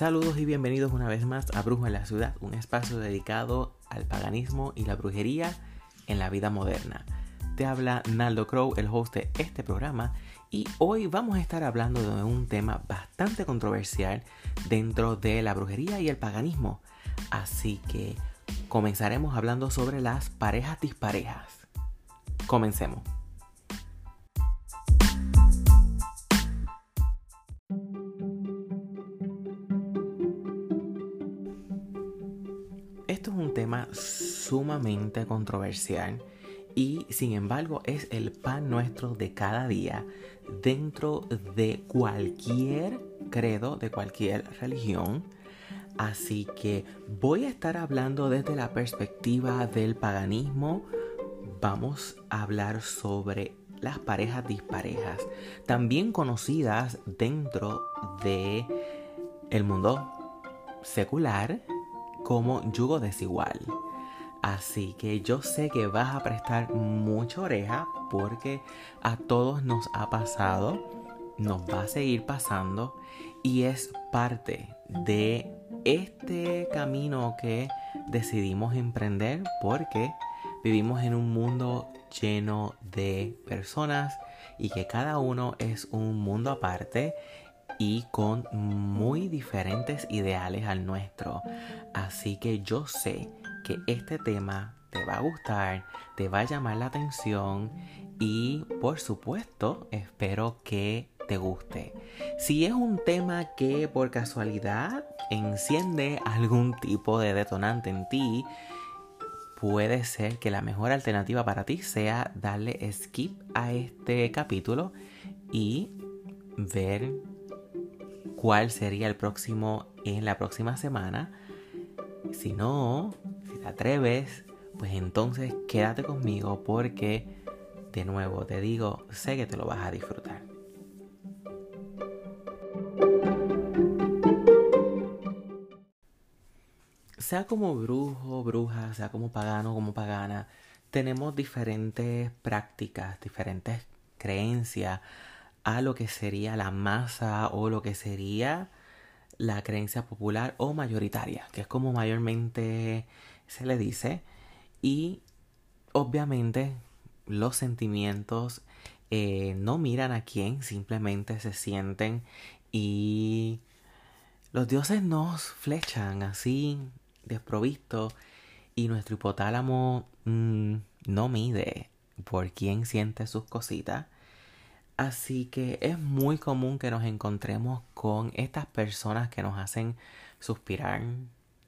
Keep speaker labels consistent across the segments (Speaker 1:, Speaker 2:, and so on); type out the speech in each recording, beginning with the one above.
Speaker 1: Saludos y bienvenidos una vez más a Brujo en la Ciudad, un espacio dedicado al paganismo y la brujería en la vida moderna. Te habla Naldo Crow, el host de este programa, y hoy vamos a estar hablando de un tema bastante controversial dentro de la brujería y el paganismo. Así que comenzaremos hablando sobre las parejas disparejas. Comencemos. Sumamente controversial y sin embargo es el pan nuestro de cada día dentro de cualquier credo, de cualquier religión. Así que voy a estar hablando desde la perspectiva del paganismo. Vamos a hablar sobre las parejas disparejas, también conocidas dentro de el mundo secular como yugo desigual. Así que yo sé que vas a prestar mucha oreja porque a todos nos ha pasado, nos va a seguir pasando y es parte de este camino que decidimos emprender porque vivimos en un mundo lleno de personas y que cada uno es un mundo aparte y con muy diferentes ideales al nuestro. Así que yo sé que este tema te va a gustar, te va a llamar la atención y por supuesto espero que te guste. Si es un tema que por casualidad enciende algún tipo de detonante en ti, puede ser que la mejor alternativa para ti sea darle skip a este capítulo y ver cuál sería el próximo en la próxima semana. Si no, si te atreves, pues entonces quédate conmigo porque, de nuevo, te digo, sé que te lo vas a disfrutar. Sea como brujo, bruja, sea como pagano, como pagana, tenemos diferentes prácticas, diferentes creencias a lo que sería la masa o lo que sería la creencia popular o mayoritaria, que es como mayormente se le dice. Y obviamente los sentimientos eh, no miran a quién, simplemente se sienten y los dioses nos flechan así, desprovisto, y nuestro hipotálamo mm, no mide por quién siente sus cositas Así que es muy común que nos encontremos con estas personas que nos hacen suspirar,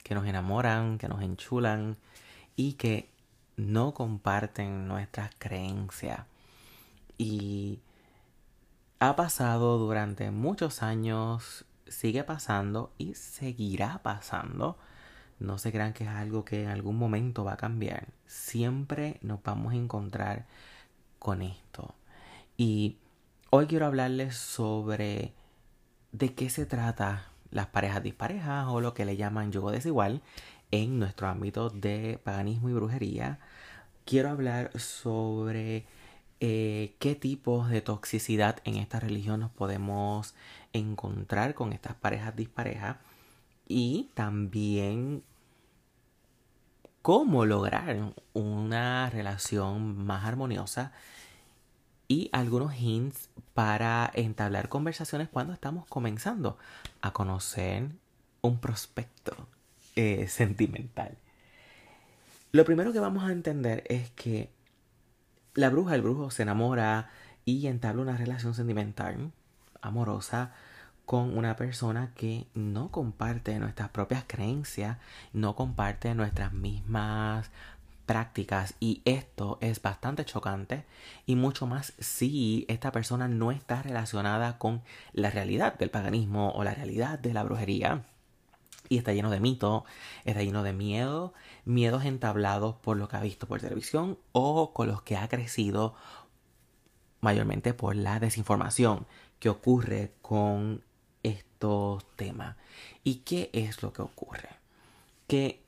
Speaker 1: que nos enamoran, que nos enchulan y que no comparten nuestras creencias. Y ha pasado durante muchos años, sigue pasando y seguirá pasando. No se crean que es algo que en algún momento va a cambiar. Siempre nos vamos a encontrar con esto. Y Hoy quiero hablarles sobre de qué se trata las parejas disparejas o lo que le llaman yugo desigual en nuestro ámbito de paganismo y brujería. Quiero hablar sobre eh, qué tipos de toxicidad en esta religión nos podemos encontrar con estas parejas disparejas y también cómo lograr una relación más armoniosa y algunos hints para entablar conversaciones cuando estamos comenzando a conocer un prospecto eh, sentimental. Lo primero que vamos a entender es que la bruja, el brujo se enamora y entabla una relación sentimental, amorosa, con una persona que no comparte nuestras propias creencias, no comparte nuestras mismas prácticas y esto es bastante chocante y mucho más si esta persona no está relacionada con la realidad del paganismo o la realidad de la brujería y está lleno de mito, está lleno de miedo, miedos entablados por lo que ha visto por televisión o con los que ha crecido mayormente por la desinformación que ocurre con estos temas. ¿Y qué es lo que ocurre? Que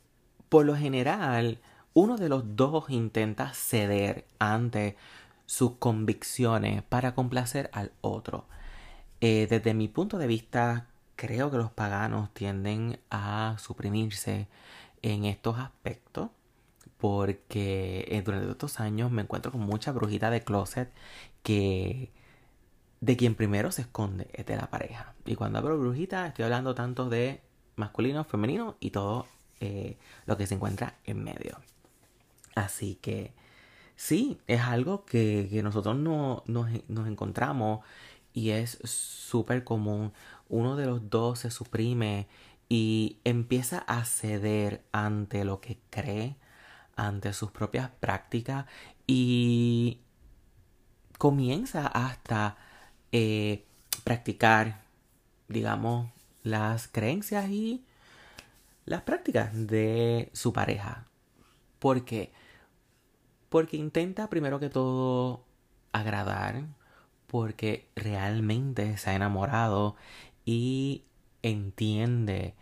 Speaker 1: por lo general uno de los dos intenta ceder ante sus convicciones para complacer al otro. Eh, desde mi punto de vista, creo que los paganos tienden a suprimirse en estos aspectos porque eh, durante estos años me encuentro con mucha brujita de closet que de quien primero se esconde es de la pareja. Y cuando hablo brujita estoy hablando tanto de masculino, femenino y todo eh, lo que se encuentra en medio. Así que sí, es algo que, nosotros no, nos, nos encontramos y es súper común. Uno de los dos se suprime y empieza a ceder ante lo que cree, ante sus propias prácticas y comienza hasta eh, practicar, digamos, las creencias y las prácticas de su pareja. ¿Por qué? Porque intenta primero que todo agradar, porque realmente se ha enamorado y entiende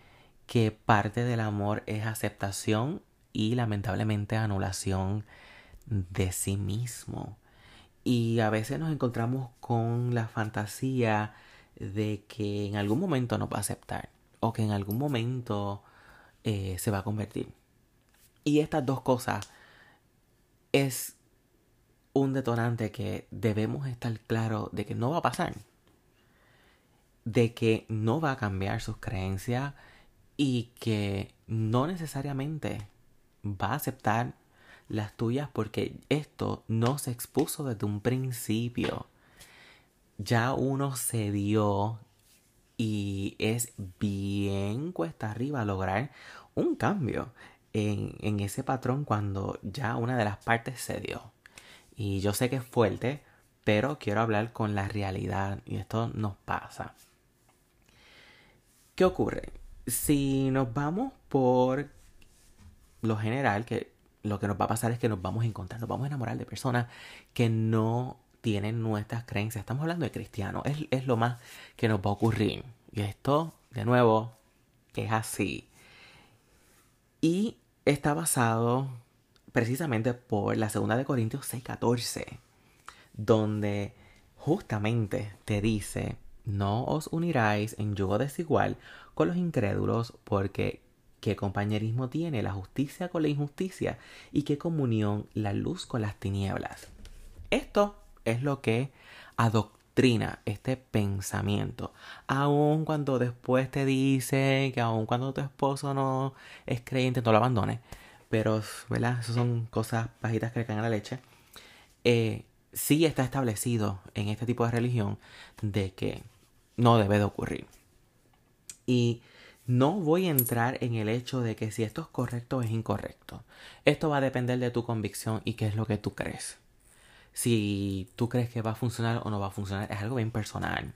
Speaker 1: que parte del amor es aceptación y lamentablemente anulación de sí mismo. Y a veces nos encontramos con la fantasía de que en algún momento nos va a aceptar o que en algún momento eh, se va a convertir. Y estas dos cosas es un detonante que debemos estar claros de que no va a pasar. De que no va a cambiar sus creencias y que no necesariamente va a aceptar las tuyas porque esto no se expuso desde un principio. Ya uno se dio y es bien cuesta arriba lograr un cambio en, ese patrón cuando ya una de las partes se dio. Y yo sé que es fuerte, pero quiero hablar con la realidad y esto nos pasa. ¿Qué ocurre? Si nos vamos por lo general, que lo que nos va a pasar es que nos vamos a encontrar, nos vamos a enamorar de personas que no tienen nuestras creencias. Estamos hablando de cristianos, es, es lo más que nos va a ocurrir. Y esto, de nuevo, es así. Y está basado precisamente por la segunda de Corintios 6:14, donde justamente te dice, no os uniráis en yugo desigual con los incrédulos, porque qué compañerismo tiene la justicia con la injusticia y qué comunión la luz con las tinieblas. Esto es lo que este pensamiento. Aun cuando después te dice que aun cuando tu esposo no es creyente, no lo abandones. Pero, ¿verdad? Esas son cosas bajitas que le caen a la leche. Eh, sí está establecido en este tipo de religión de que no debe de ocurrir. Y no voy a entrar en el hecho de que si esto es correcto o es incorrecto. Esto va a depender de tu convicción y qué es lo que tú crees. Si tú crees que va a funcionar o no va a funcionar es algo bien personal.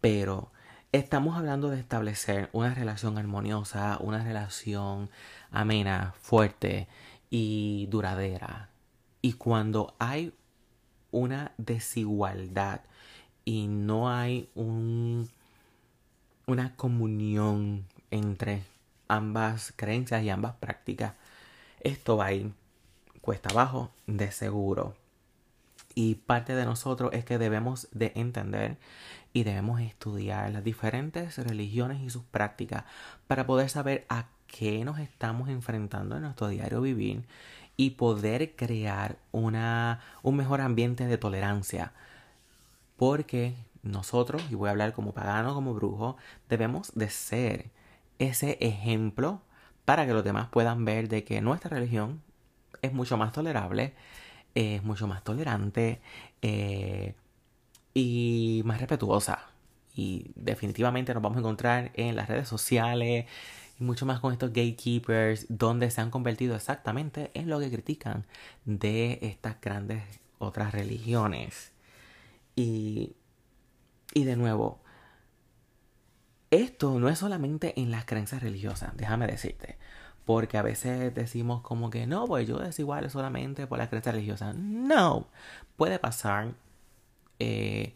Speaker 1: Pero estamos hablando de establecer una relación armoniosa, una relación amena, fuerte y duradera. Y cuando hay una desigualdad y no hay un una comunión entre ambas creencias y ambas prácticas. Esto va a ir cuesta abajo de seguro. Y parte de nosotros es que debemos de entender y debemos estudiar las diferentes religiones y sus prácticas para poder saber a qué nos estamos enfrentando en nuestro diario vivir y poder crear una, un mejor ambiente de tolerancia. Porque nosotros, y voy a hablar como pagano, como brujo, debemos de ser ese ejemplo para que los demás puedan ver de que nuestra religión es mucho más tolerable, es mucho más tolerante eh, y más respetuosa. Y definitivamente nos vamos a encontrar en las redes sociales y mucho más con estos gatekeepers, donde se han convertido exactamente en lo que critican de estas grandes otras religiones. Y y de nuevo, esto no es solamente en las creencias religiosas, déjame decirte. Porque a veces decimos como que no, pues yo desigual solamente por las creencias religiosas. No, puede pasar eh,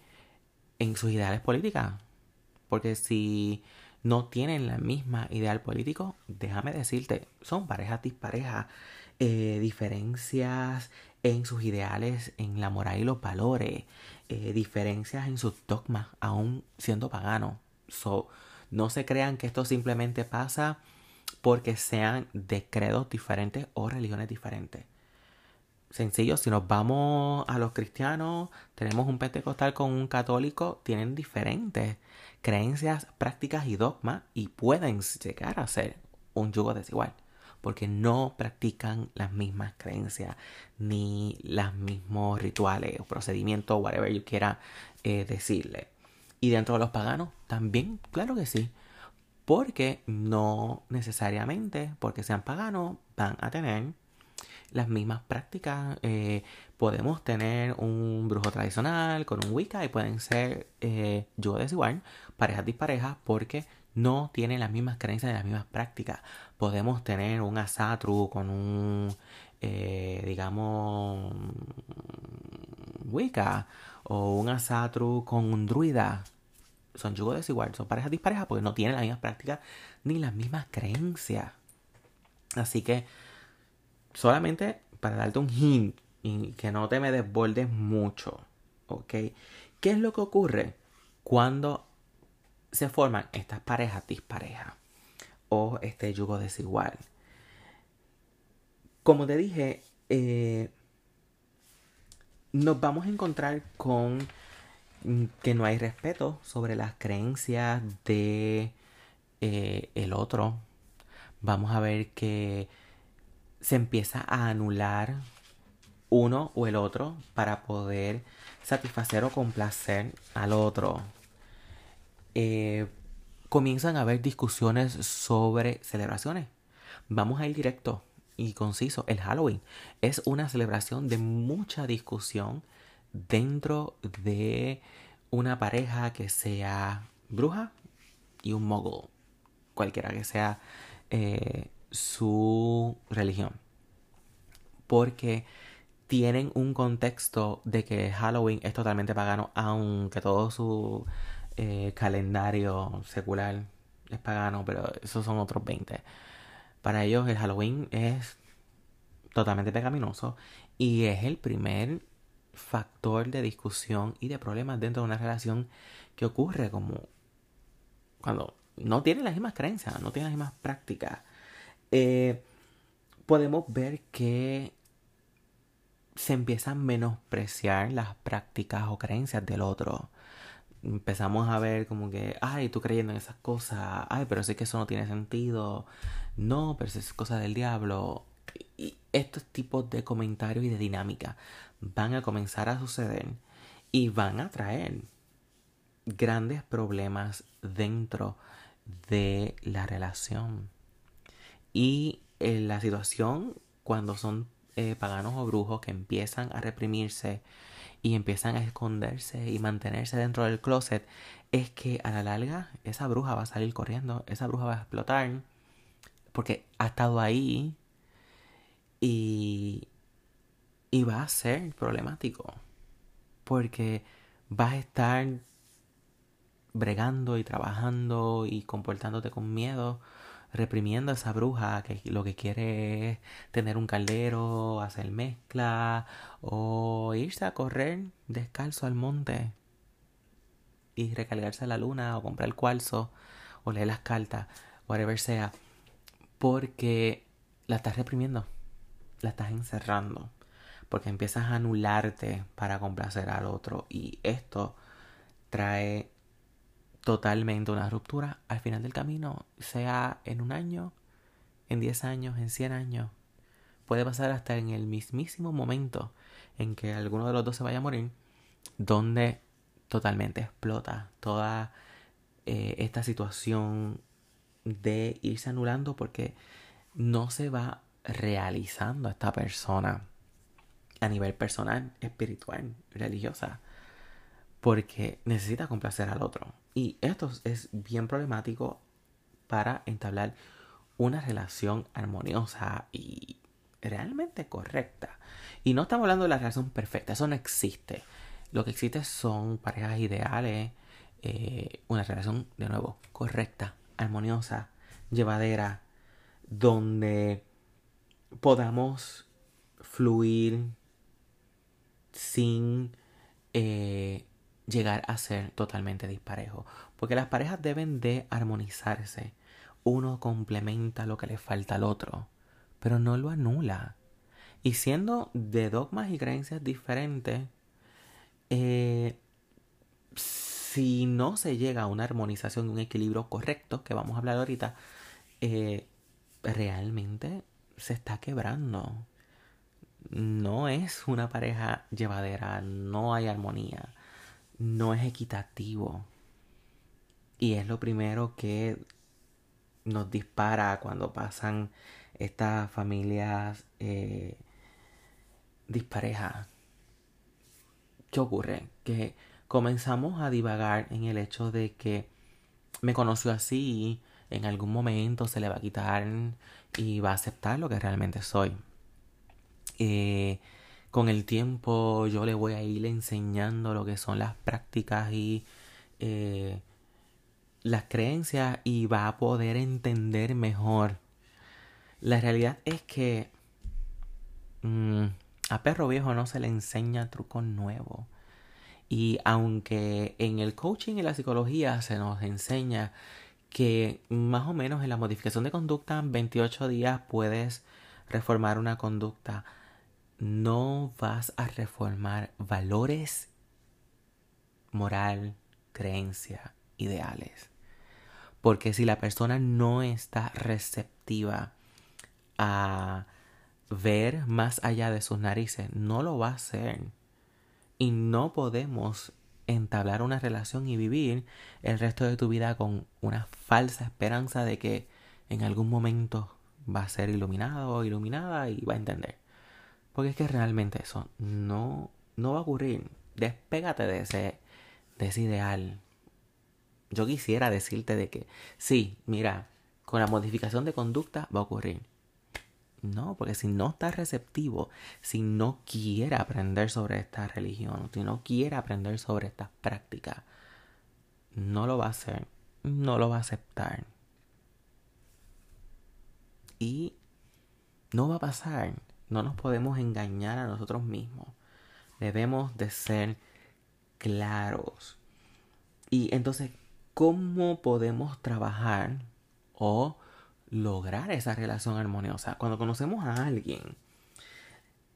Speaker 1: en sus ideales políticas. Porque si no tienen la misma ideal político, déjame decirte, son parejas disparejas, eh, diferencias en sus ideales, en la moral y los valores, eh, diferencias en sus dogmas, aún siendo pagano. So, No se crean que esto simplemente pasa porque sean de credos diferentes o religiones diferentes. Sencillo, si nos vamos a los cristianos, tenemos un pentecostal con un católico, tienen diferentes creencias, prácticas y dogmas y pueden llegar a ser un yugo desigual porque no practican las mismas creencias ni los mismos rituales o procedimientos, whatever you quiera eh, decirle. Y dentro de los paganos también, claro que sí, porque no necesariamente porque sean paganos van a tener las mismas prácticas. Eh, podemos tener un brujo tradicional con un Wicca y pueden ser eh, yo desigual, parejas disparejas, porque no tienen las mismas creencias y las mismas prácticas. Podemos tener un asatru con un, eh, digamos, Wicca o un asatru con un druida. Son yugos desiguales, son parejas disparejas porque no tienen las mismas prácticas ni las mismas creencias. Así que solamente para darte un hint y que no te me desbordes mucho, ¿ok? ¿Qué es lo que ocurre cuando se forman estas parejas disparejas o este yugo desigual? Como te dije, eh, nos vamos a encontrar con que no hay respeto sobre las creencias de eh, el otro. Vamos a ver que se empieza a anular uno o el otro para poder satisfacer o complacer al otro. Eh, comienzan a haber discusiones sobre celebraciones. Vamos a ir directo y conciso. El Halloween es una celebración de mucha discusión dentro de una pareja que sea bruja y un mogul. Cualquiera que sea eh, su religión. Porque tienen un contexto de que Halloween es totalmente pagano, aunque todo su eh, calendario secular es pagano, pero esos son otros 20. Para ellos el Halloween es totalmente pecaminoso y es el primer factor de discusión y de problemas dentro de una relación que ocurre como cuando no tienen las mismas creencias, no tienen las mismas prácticas. Eh, podemos ver que se empiezan a menospreciar las prácticas o creencias del otro. Empezamos a ver como que, ay, tú creyendo en esas cosas, ay, pero sé que eso no tiene sentido, no, pero eso es cosa del diablo. Y estos tipos de comentarios y de dinámica van a comenzar a suceder y van a traer grandes problemas dentro de la relación. Y en la situación, cuando son eh, paganos o brujos que empiezan a reprimirse y empiezan a esconderse y mantenerse dentro del closet, es que a la larga esa bruja va a salir corriendo, esa bruja va a explotar, porque ha estado ahí y, y va a ser problemático, porque vas a estar bregando y trabajando y comportándote con miedo reprimiendo a esa bruja que lo que quiere es tener un caldero, hacer mezcla o irse a correr descalzo al monte y recargarse a la luna o comprar el cuarzo o leer las cartas, whatever sea, porque la estás reprimiendo, la estás encerrando, porque empiezas a anularte para complacer al otro y esto trae totalmente una ruptura al final del camino, sea en un año, en 10 años, en 100 años. Puede pasar hasta en el mismísimo momento en que alguno de los dos se vaya a morir, donde totalmente explota toda eh, esta situación de irse anulando porque no se va realizando esta persona a nivel personal, espiritual, religiosa porque necesita complacer al otro. Y esto es bien problemático para entablar una relación armoniosa y realmente correcta. Y no estamos hablando de la relación perfecta, eso no existe. Lo que existe son parejas ideales, eh, una relación de nuevo correcta, armoniosa, llevadera, donde podamos fluir sin eh, llegar a ser totalmente disparejo. Porque las parejas deben de armonizarse. Uno complementa lo que le falta al otro, pero no lo anula. Y siendo de dogmas y creencias diferentes, eh, si no se llega a una armonización, un equilibrio correcto, que vamos a hablar ahorita, eh, realmente se está quebrando. No es una pareja llevadera, no hay armonía, no es equitativo. Y es lo primero que nos dispara cuando pasan estas familias eh, disparejas. ¿Qué ocurre? Que comenzamos a divagar en el hecho de que me conoció así, en algún momento se le va a quitar y va a aceptar lo que realmente soy. Eh, con el tiempo yo le voy a ir enseñando lo que son las prácticas y eh, las creencias y va a poder entender mejor. La realidad es que mm, a perro viejo no se le enseña truco nuevo. Y aunque en el coaching y la psicología se nos enseña que más o menos en la modificación de conducta en 28 días puedes reformar una conducta, no vas a reformar valores, moral, creencia, ideales. Porque si la persona no está receptiva a ver más allá de sus narices, no lo va a hacer. Y no podemos entablar una relación y vivir el resto de tu vida con una falsa esperanza de que en algún momento va a ser iluminado o iluminada y va a entender. Porque es que realmente eso no, no va a ocurrir. Despégate de ese, de ese ideal. Yo quisiera decirte de que sí, mira, con la modificación de conducta va a ocurrir. No, porque si no está receptivo, si no quiere aprender sobre esta religión, si no quiere aprender sobre estas prácticas, no lo va a hacer, no lo va a aceptar. Y no va a pasar. No nos podemos engañar a nosotros mismos. Debemos de ser claros. Y entonces, ¿cómo podemos trabajar o lograr esa relación armoniosa. Cuando conocemos a alguien,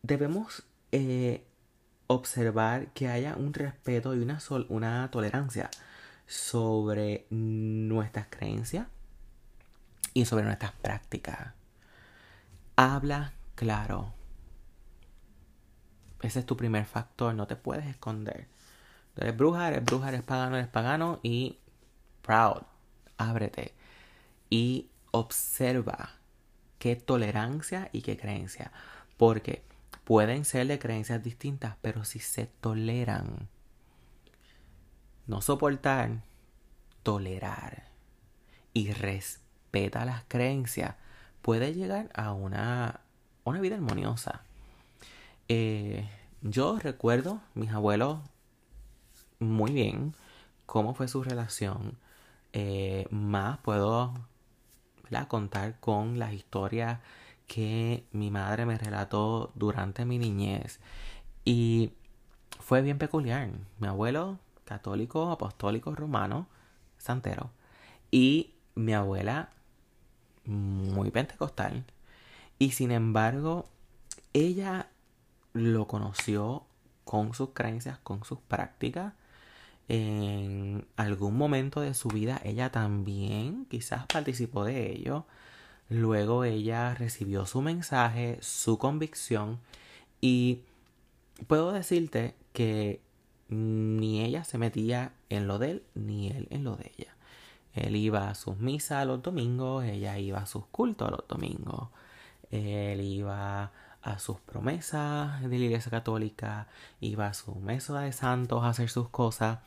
Speaker 1: debemos eh, observar que haya un respeto y una, una tolerancia sobre nuestras creencias y sobre nuestras prácticas. Habla claro. Ese es tu primer factor, no te puedes esconder. Eres bruja, eres bruja, eres pagano, eres pagano y proud. Ábrete. Y observa qué tolerancia y qué creencia. Porque pueden ser de creencias distintas, pero si se toleran, no soportar, tolerar y respeta las creencias, puede llegar a una, una vida armoniosa. Eh, yo recuerdo mis abuelos muy bien cómo fue su relación. Eh, más puedo contar con las historias que mi madre me relató durante mi niñez. Y fue bien peculiar. Mi abuelo, católico, apostólico, romano, santero. Y mi abuela, muy pentecostal. Y sin embargo, ella lo conoció con sus creencias, con sus prácticas en algún momento de su vida ella también quizás participó de ello. Luego ella recibió su mensaje, su convicción y puedo decirte que ni ella se metía en lo de él ni él en lo de ella. Él iba a sus misas los domingos, ella iba a sus cultos los domingos. Él iba a sus promesas de la iglesia católica, iba a su mesa de santos a hacer sus cosas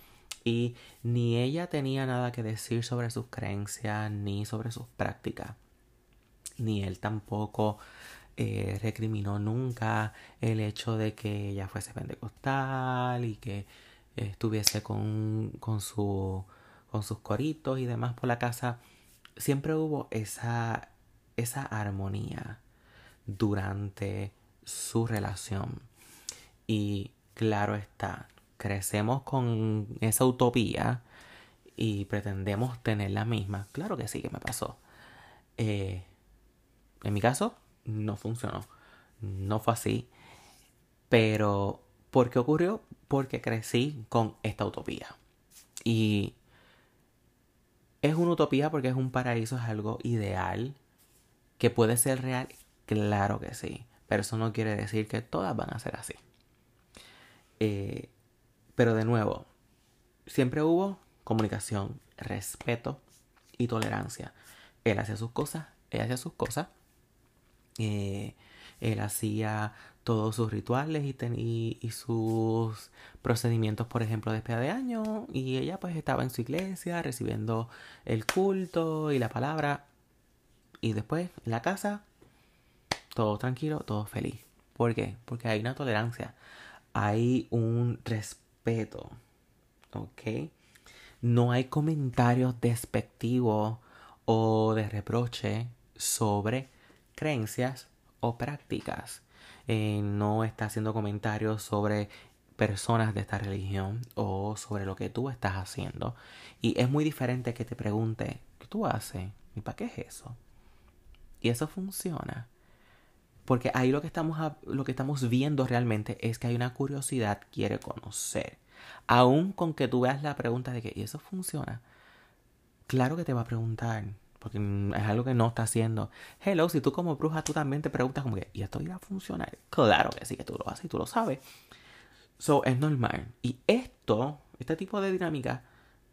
Speaker 1: y ni ella tenía nada que decir sobre sus creencias ni sobre sus prácticas. Ni él tampoco eh, recriminó nunca el hecho de que ella fuese pentecostal y que estuviese con, con, su, con sus coritos y demás por la casa. Siempre hubo esa, esa armonía durante su relación. Y claro está, crecemos con esa utopía y pretendemos tener la misma. Claro que sí que me pasó. Eh, en mi caso, no funcionó. No fue así. Pero, ¿por qué ocurrió? Porque crecí con esta utopía. Y es una utopía porque es un paraíso, es algo ideal. Que puede ser real, claro que sí. Pero eso no quiere decir que todas van a ser así. Eh, pero de nuevo, siempre hubo comunicación, respeto y tolerancia. Él hacía sus cosas, ella hacía sus cosas. Eh, él hacía todos sus rituales y, sus procedimientos, por ejemplo, de despedida de año. Y ella pues estaba en su iglesia recibiendo el culto y la palabra. Y después en la casa, todo tranquilo, todo feliz. ¿Por qué? Porque hay una tolerancia, hay un respeto. ¿Ok? No hay comentarios despectivos o de reproche sobre creencias o prácticas. Eh, no está haciendo comentarios sobre personas de esta religión o sobre lo que tú estás haciendo. Y es muy diferente que te pregunte, ¿qué tú haces? ¿Y para qué es eso? Y eso funciona. Porque ahí lo que estamos, lo que estamos viendo realmente es que hay una curiosidad, quiere conocer. Aún con que tú veas la pregunta de que, ¿y eso funciona? Claro que te va a preguntar, porque es algo que no está haciendo. Hello, si tú como bruja tú también te preguntas como que, ¿y esto irá a funcionar? Claro que sí, que tú lo haces y tú lo sabes. So, es normal. Y esto, este tipo de dinámica,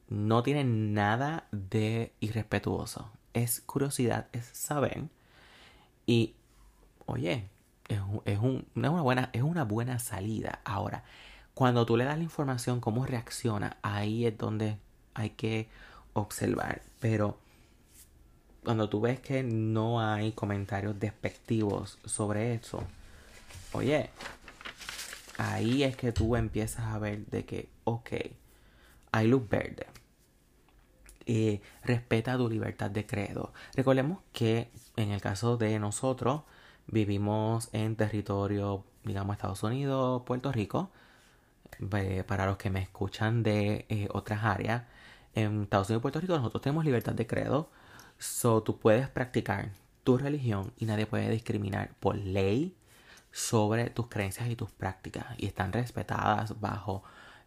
Speaker 1: no tiene nada de irrespetuoso. Es curiosidad, es saber. Y, oye, es, es, un, una buena, es una buena salida. Ahora, cuando tú le das la información, cómo reacciona, ahí es donde hay que observar. Pero cuando tú ves que no hay comentarios despectivos sobre eso, oye, ahí es que tú empiezas a ver de que, ok, hay luz verde. Eh, respeta tu libertad de credo. Recordemos que en el caso de nosotros vivimos en territorio, digamos, Estados Unidos, Puerto Rico. para los que me escuchan de eh, otras áreas, en Estados Unidos y Puerto Rico nosotros tenemos libertad de credo. So, tú puedes practicar tu religión y nadie puede discriminar por ley sobre tus creencias y tus prácticas y están respetadas bajo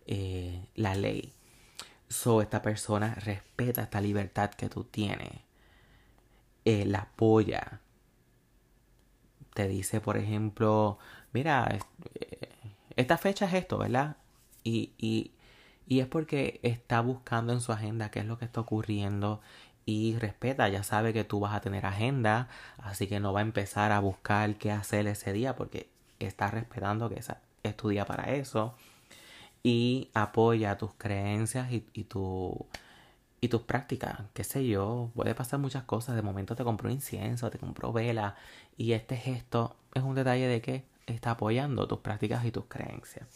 Speaker 1: eh, la ley. So, esta persona respeta esta libertad que tú tienes, eh, la apoya. Te dice, por ejemplo, mira, eh, esta fecha es esto, ¿verdad? Y, y, y es porque está buscando en su agenda qué es lo que está ocurriendo y respeta, ya sabe que tú vas a tener agenda, así que no va a empezar a buscar qué hacer ese día porque está respetando que es tu día para eso y apoya tus creencias y, y, tu, y tus prácticas, qué sé yo, puede pasar muchas cosas, de momento te compró incienso, te compró vela y este gesto es un detalle de que está apoyando tus prácticas y tus creencias.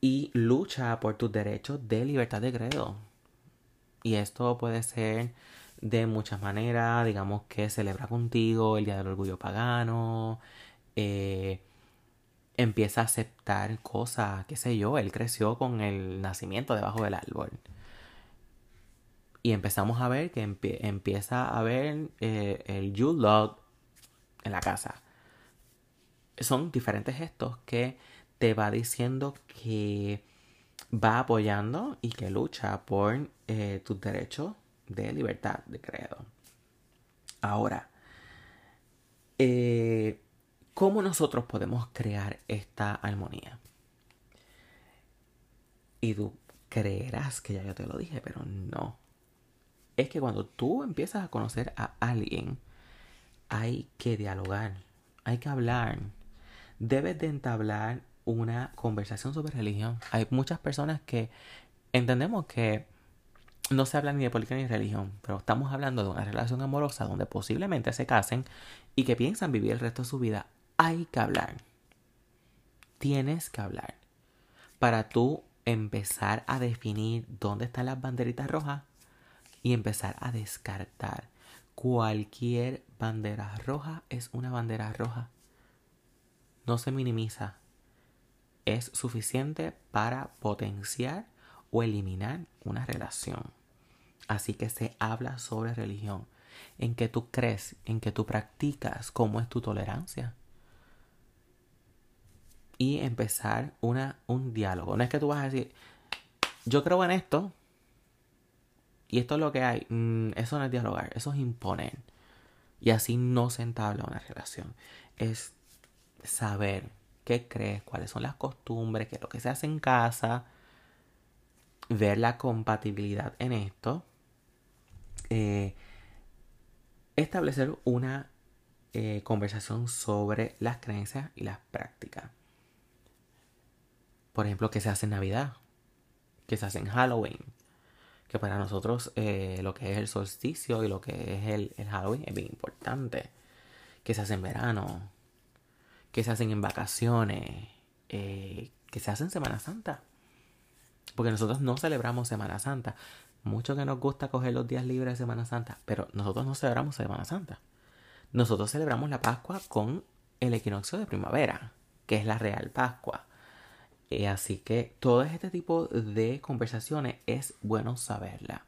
Speaker 1: Y lucha por tus derechos de libertad de credo y esto puede ser de muchas maneras, digamos que celebra contigo el Día del Orgullo Pagano, eh, empieza a aceptar cosas, qué sé yo, él creció con el nacimiento debajo del árbol. Y empezamos a ver que empieza a ver eh, el You Love en la casa. Son diferentes gestos que te va diciendo que va apoyando y que lucha por eh, tus derechos de libertad de credo. Ahora, eh, ¿cómo nosotros podemos crear esta armonía? Y tú creerás que ya yo te lo dije, pero no. Es que cuando tú empiezas a conocer a alguien, hay que dialogar, hay que hablar. Debes de entablar una conversación sobre religión. Hay muchas personas que entendemos que no se habla ni de política ni de religión, pero estamos hablando de una relación amorosa donde posiblemente se casen y que piensan vivir el resto de su vida. Hay que hablar. Tienes que hablar. Para tú empezar a definir dónde están las banderitas rojas y empezar a descartar. Cualquier bandera roja es una bandera roja. No se minimiza es suficiente para potenciar o eliminar una relación. Así que se habla sobre religión, en que tú crees, en que tú practicas, cómo es tu tolerancia. Y empezar una, un diálogo. No es que tú vas a decir, yo creo en esto, y esto es lo que hay. Mm, eso no es dialogar, eso es imponer. Y así no se entabla una relación. Es saber qué crees, cuáles son las costumbres, qué es lo que se hace en casa, ver la compatibilidad en esto, eh, establecer una eh, conversación sobre las creencias y las prácticas. Por ejemplo, qué se hace en Navidad, qué se hace en Halloween, que para nosotros eh, lo que es el solsticio y lo que es el, el, Halloween es bien importante. Que se hace en verano, que se hacen en vacaciones, eh, que se hace en Semana Santa. Porque nosotros no celebramos Semana Santa. Mucho que nos gusta coger los días libres de Semana Santa, pero nosotros no celebramos Semana Santa. Nosotros celebramos la Pascua con el equinoccio de primavera, que es la Real Pascua. Eh, así que todo este tipo de conversaciones es bueno saberla.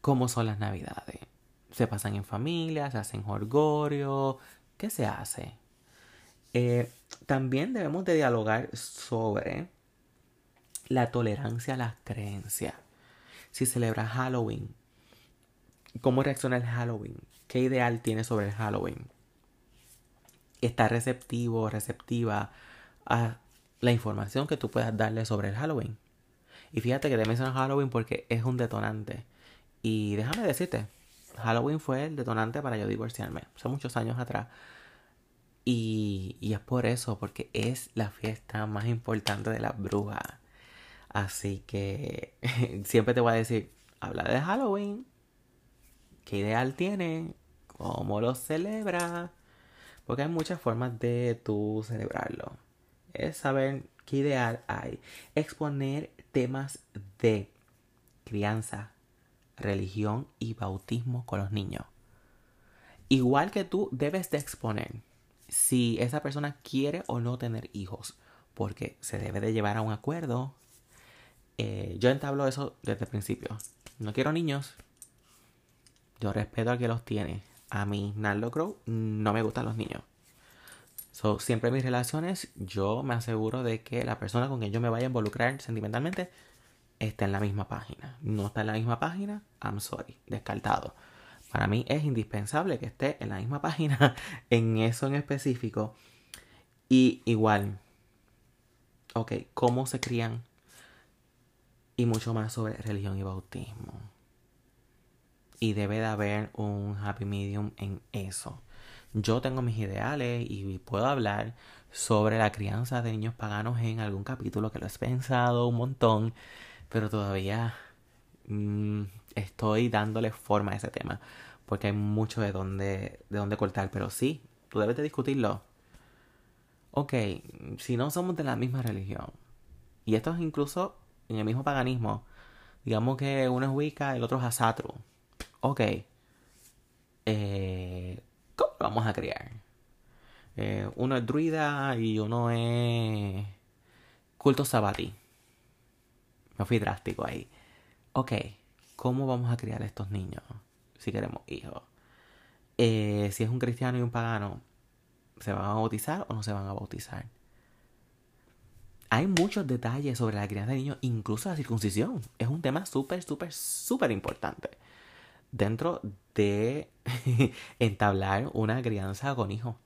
Speaker 1: ¿Cómo son las navidades? ¿Se pasan en familia? ¿Se hacen jorgorio? ¿Qué se hace? Eh, también debemos de dialogar sobre la tolerancia a las creencias. Si celebra Halloween, ¿cómo reacciona el Halloween? ¿Qué ideal tiene sobre el Halloween? ¿Está receptivo o receptiva a la información que tú puedas darle sobre el Halloween. Y fíjate que te menciono Halloween porque es un detonante. Y déjame decirte, Halloween fue el detonante para yo divorciarme, hace muchos años atrás. Y, y es por eso, porque es la fiesta más importante de las brujas. Así que siempre te voy a decir, habla de Halloween, qué ideal tiene, cómo lo celebra, porque hay muchas formas de tú celebrarlo es saber qué ideal hay. Exponer temas de crianza, religión y bautismo con los niños. Igual que tú debes de exponer si esa persona quiere o no tener hijos, porque se debe de llevar a un acuerdo. Eh, yo entablo eso desde el principio. No quiero niños. Yo respeto a que los tiene. A mí, Naldo Crow, no me gustan los niños. So, siempre en mis relaciones yo me aseguro de que la persona con quien yo me vaya a involucrar sentimentalmente esté en la misma página. No está en la misma página, I'm sorry, descartado. Para mí es indispensable que esté en la misma página en eso en específico. Y igual, ok, cómo se crían y mucho más sobre religión y bautismo. Y debe de haber un happy medium en eso. Yo tengo mis ideales y puedo hablar sobre la crianza de niños paganos en algún capítulo que lo he pensado un montón, pero todavía mm, estoy dándole forma a ese tema porque hay mucho de dónde, de dónde cortar, pero sí, tú debes de discutirlo. Ok, si no somos de la misma religión, y esto es incluso en el mismo paganismo, digamos que uno es Wicca, el otro es Asatru. Ok, eh, ¿Cómo lo vamos a criar? Eh, uno es druida y uno es culto sabatí. Me fui drástico ahí. Ok, ¿cómo vamos a criar a estos niños si queremos hijos? Eh, si es un cristiano y un pagano, ¿se van a bautizar o no se van a bautizar? Hay muchos detalles sobre la crianza de niños, incluso la circuncisión. Es un tema súper, súper, súper importante dentro de entablar una crianza con hijos.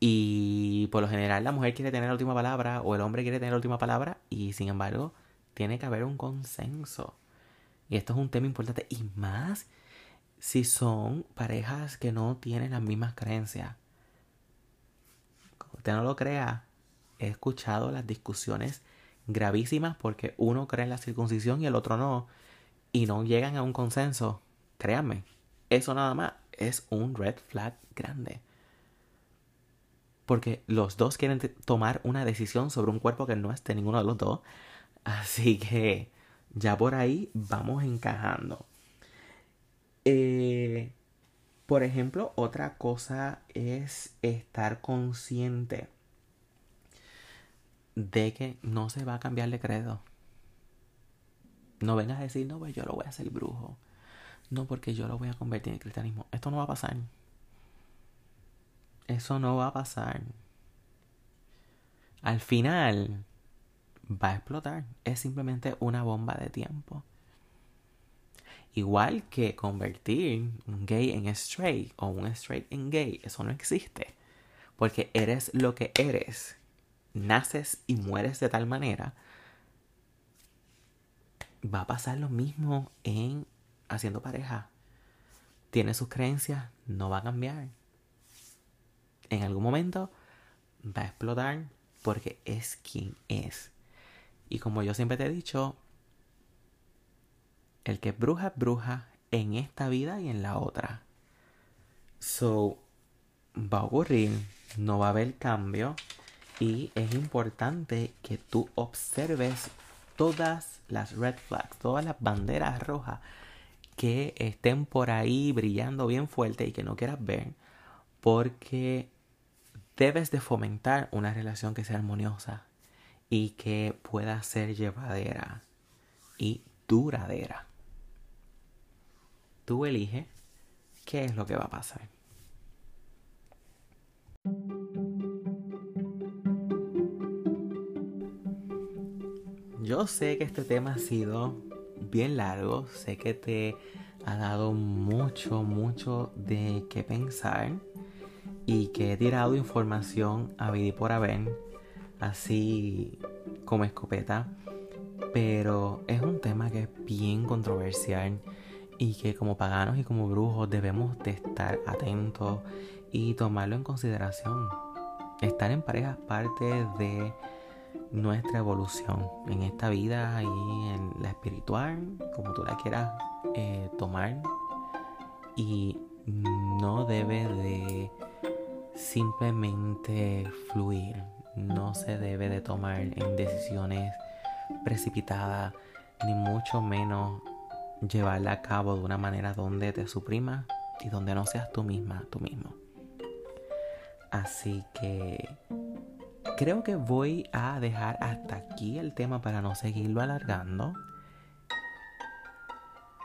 Speaker 1: Y por lo general la mujer quiere tener la última palabra o el hombre quiere tener la última palabra y sin embargo tiene que haber un consenso. Y esto es un tema importante y más si son parejas que no tienen las mismas creencias. Como usted no lo crea, he escuchado las discusiones gravísimas porque uno cree en la circuncisión y el otro no y no llegan a un consenso, créanme, eso nada más es un red flag grande. Porque los dos quieren tomar una decisión sobre un cuerpo que no es de ninguno de los dos. Así que ya por ahí vamos encajando. Eh, por ejemplo, otra cosa es estar consciente de que no se va a cambiar de credo. No vengas a decir, no, pues yo lo voy a hacer brujo. No, porque yo lo voy a convertir en cristianismo. Esto no va a pasar. Eso no va a pasar. Al final va a explotar. Es simplemente una bomba de tiempo. Igual que convertir un gay en straight o un straight en gay, eso no existe. Porque eres lo que eres. Naces y mueres de tal manera. Va a pasar lo mismo en haciendo pareja. Tiene sus creencias, no va a cambiar. En algún momento va a explotar porque es quien es. Y como yo siempre te he dicho, el que es bruja es bruja en esta vida y en la otra. So, va a ocurrir, no va a haber cambio y es importante que tú observes todas las red flags, todas las banderas rojas que estén por ahí brillando bien fuerte y que no quieras ver porque debes de fomentar una relación que sea armoniosa y que pueda ser llevadera y duradera tú eliges qué es lo que va a pasar. Yo sé que este tema ha sido bien largo, sé que te ha dado mucho, mucho de qué pensar y que he tirado información a vivir por haber, así como escopeta, pero es un tema que es bien controversial y que como paganos y como brujos debemos de estar atentos y tomarlo en consideración. Estar en pareja es parte de nuestra evolución en esta vida y en la espiritual, como tú la quieras eh, tomar. Y no debe de simplemente fluir, no se debe de tomar en decisiones precipitadas, ni mucho menos llevarla a cabo de una manera donde te suprima y donde no seas tú misma, tú mismo. Así que creo que voy a dejar hasta aquí el tema para no seguirlo alargando.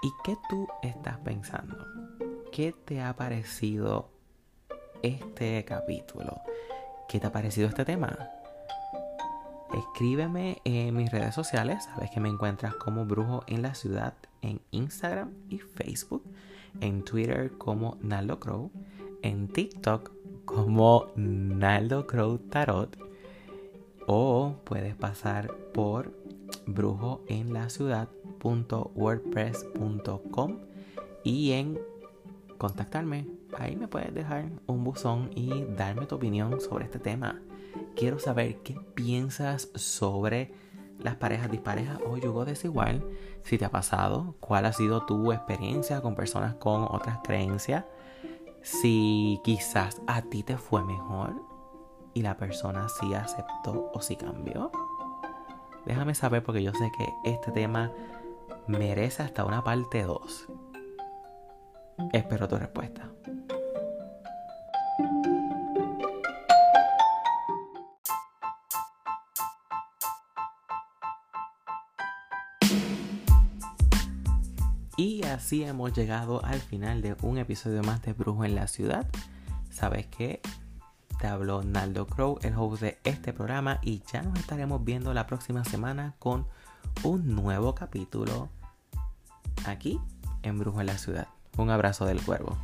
Speaker 1: ¿Y qué tú estás pensando? ¿Qué te ha parecido este capítulo? ¿Qué te ha parecido este tema? Escríbeme en mis redes sociales, sabes que me encuentras como Brujo en la Ciudad en Instagram y Facebook, en Twitter como Naldo Crow, en TikTok como Naldo Crow Tarot o puedes pasar por brujoenlaciudad.wordpress.com y en contactarme. Ahí me puedes dejar un buzón y darme tu opinión sobre este tema. Quiero saber qué piensas sobre las parejas disparejas o yugo desigual. Si te ha pasado, cuál ha sido tu experiencia con personas con otras creencias. Si quizás a ti te fue mejor y la persona sí aceptó o sí cambió. Déjame saber porque yo sé que este tema merece hasta una parte 2. Espero tu respuesta. Y así hemos llegado al final de un episodio más de Brujo en la Ciudad. Sabes que te habló Naldo Crow, el host de este programa, y ya nos estaremos viendo la próxima semana con un nuevo capítulo aquí en Brujo en la Ciudad. Un abrazo del cuervo.